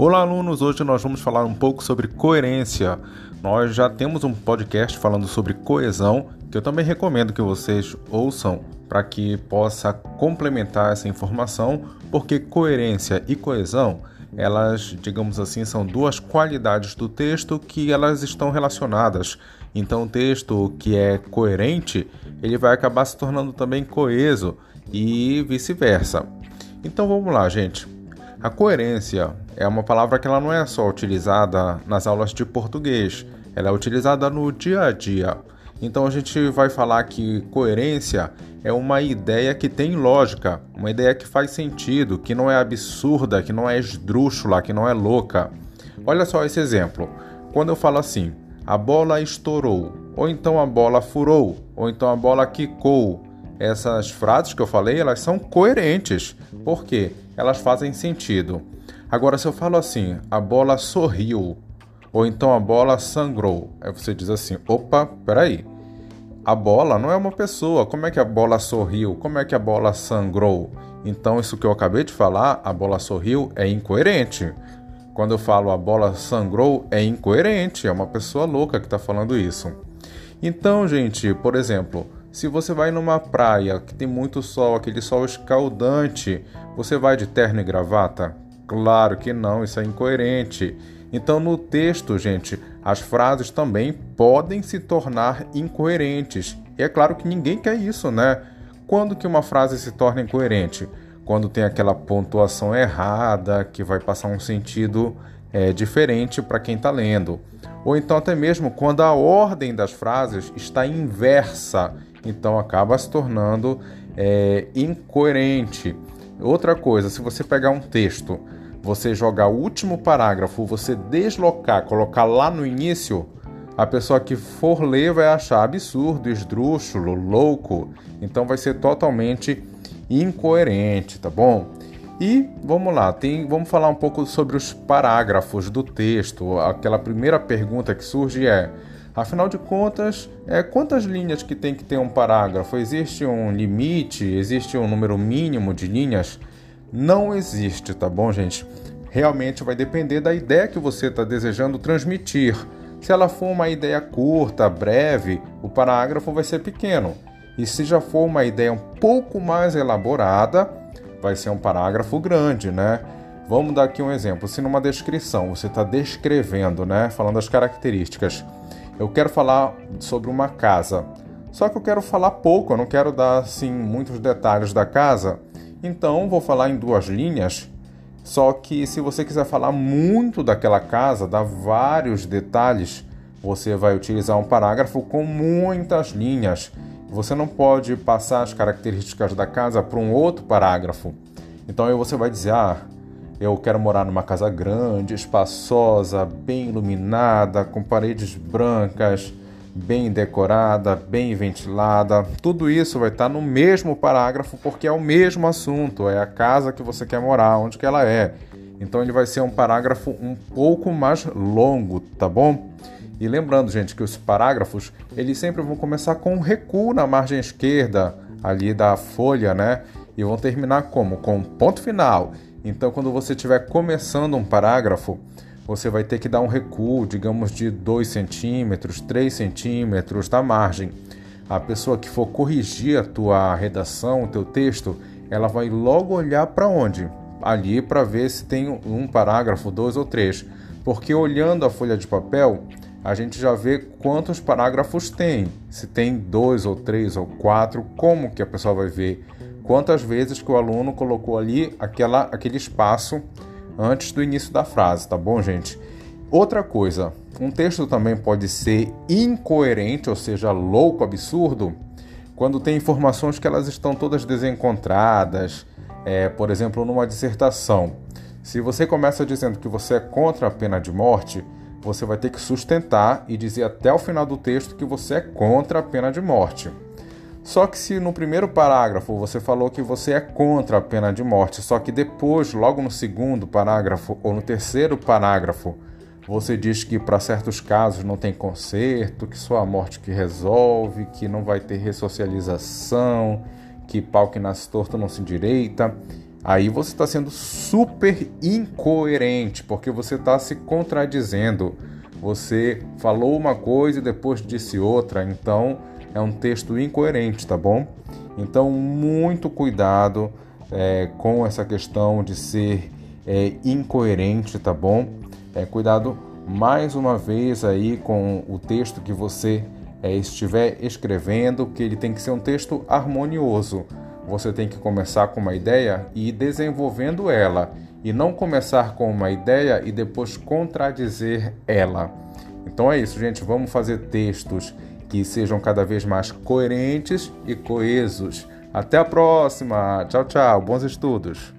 Olá, alunos! Hoje nós vamos falar um pouco sobre coerência. Nós já temos um podcast falando sobre coesão, que eu também recomendo que vocês ouçam para que possa complementar essa informação, porque coerência e coesão, elas, digamos assim, são duas qualidades do texto que elas estão relacionadas. Então, o texto que é coerente, ele vai acabar se tornando também coeso e vice-versa. Então, vamos lá, gente. A coerência é uma palavra que ela não é só utilizada nas aulas de português, ela é utilizada no dia a dia. Então a gente vai falar que coerência é uma ideia que tem lógica, uma ideia que faz sentido, que não é absurda, que não é esdrúxula, que não é louca. Olha só esse exemplo. Quando eu falo assim, a bola estourou, ou então a bola furou, ou então a bola quicou, essas frases que eu falei, elas são coerentes. Por quê? Elas fazem sentido. Agora, se eu falo assim, a bola sorriu, ou então a bola sangrou, aí você diz assim, opa, peraí. A bola não é uma pessoa. Como é que a bola sorriu? Como é que a bola sangrou? Então, isso que eu acabei de falar, a bola sorriu, é incoerente. Quando eu falo a bola sangrou, é incoerente. É uma pessoa louca que está falando isso. Então, gente, por exemplo, se você vai numa praia que tem muito sol, aquele sol escaldante, você vai de terno e gravata? Claro que não, isso é incoerente. Então, no texto, gente, as frases também podem se tornar incoerentes. E é claro que ninguém quer isso, né? Quando que uma frase se torna incoerente? Quando tem aquela pontuação errada, que vai passar um sentido é, diferente para quem está lendo. Ou então até mesmo quando a ordem das frases está inversa então acaba se tornando é, incoerente. Outra coisa, se você pegar um texto, você jogar o último parágrafo, você deslocar, colocar lá no início, a pessoa que for ler vai achar absurdo, esdrúxulo, louco. Então vai ser totalmente incoerente, tá bom? E vamos lá, tem, vamos falar um pouco sobre os parágrafos do texto. Aquela primeira pergunta que surge é: Afinal de contas, é, quantas linhas que tem que ter um parágrafo? Existe um limite? Existe um número mínimo de linhas? Não existe, tá bom, gente? Realmente vai depender da ideia que você está desejando transmitir. Se ela for uma ideia curta, breve, o parágrafo vai ser pequeno. E se já for uma ideia um pouco mais elaborada, vai ser um parágrafo grande, né? Vamos dar aqui um exemplo. Se numa descrição você está descrevendo, né, falando as características, eu quero falar sobre uma casa. Só que eu quero falar pouco, eu não quero dar assim muitos detalhes da casa. Então vou falar em duas linhas. Só que se você quiser falar muito daquela casa, dar vários detalhes, você vai utilizar um parágrafo com muitas linhas. Você não pode passar as características da casa para um outro parágrafo. Então aí você vai dizer: "Ah, eu quero morar numa casa grande, espaçosa, bem iluminada, com paredes brancas, bem decorada, bem ventilada. Tudo isso vai estar no mesmo parágrafo porque é o mesmo assunto, é a casa que você quer morar, onde que ela é. Então ele vai ser um parágrafo um pouco mais longo, tá bom? E lembrando, gente, que os parágrafos, eles sempre vão começar com um recuo na margem esquerda ali da folha, né? E vão terminar como? Com um ponto final. Então, quando você estiver começando um parágrafo, você vai ter que dar um recuo, digamos, de 2 centímetros, 3 centímetros da margem. A pessoa que for corrigir a tua redação, o teu texto, ela vai logo olhar para onde? Ali para ver se tem um parágrafo, dois ou três. Porque olhando a folha de papel, a gente já vê quantos parágrafos tem. Se tem dois ou três ou quatro, como que a pessoa vai ver? Quantas vezes que o aluno colocou ali aquela, aquele espaço antes do início da frase, tá bom, gente? Outra coisa, um texto também pode ser incoerente, ou seja, louco, absurdo, quando tem informações que elas estão todas desencontradas, é, por exemplo, numa dissertação. Se você começa dizendo que você é contra a pena de morte, você vai ter que sustentar e dizer até o final do texto que você é contra a pena de morte. Só que se no primeiro parágrafo você falou que você é contra a pena de morte, só que depois, logo no segundo parágrafo ou no terceiro parágrafo, você diz que para certos casos não tem conserto, que só a morte que resolve, que não vai ter ressocialização, que pau que nasce torto não se endireita. aí você está sendo super incoerente, porque você está se contradizendo. Você falou uma coisa e depois disse outra, então é um texto incoerente, tá bom? Então, muito cuidado é, com essa questão de ser é, incoerente, tá bom? É, cuidado mais uma vez aí com o texto que você é, estiver escrevendo, que ele tem que ser um texto harmonioso. Você tem que começar com uma ideia e ir desenvolvendo ela, e não começar com uma ideia e depois contradizer ela. Então é isso, gente. Vamos fazer textos que sejam cada vez mais coerentes e coesos. Até a próxima! Tchau, tchau! Bons estudos!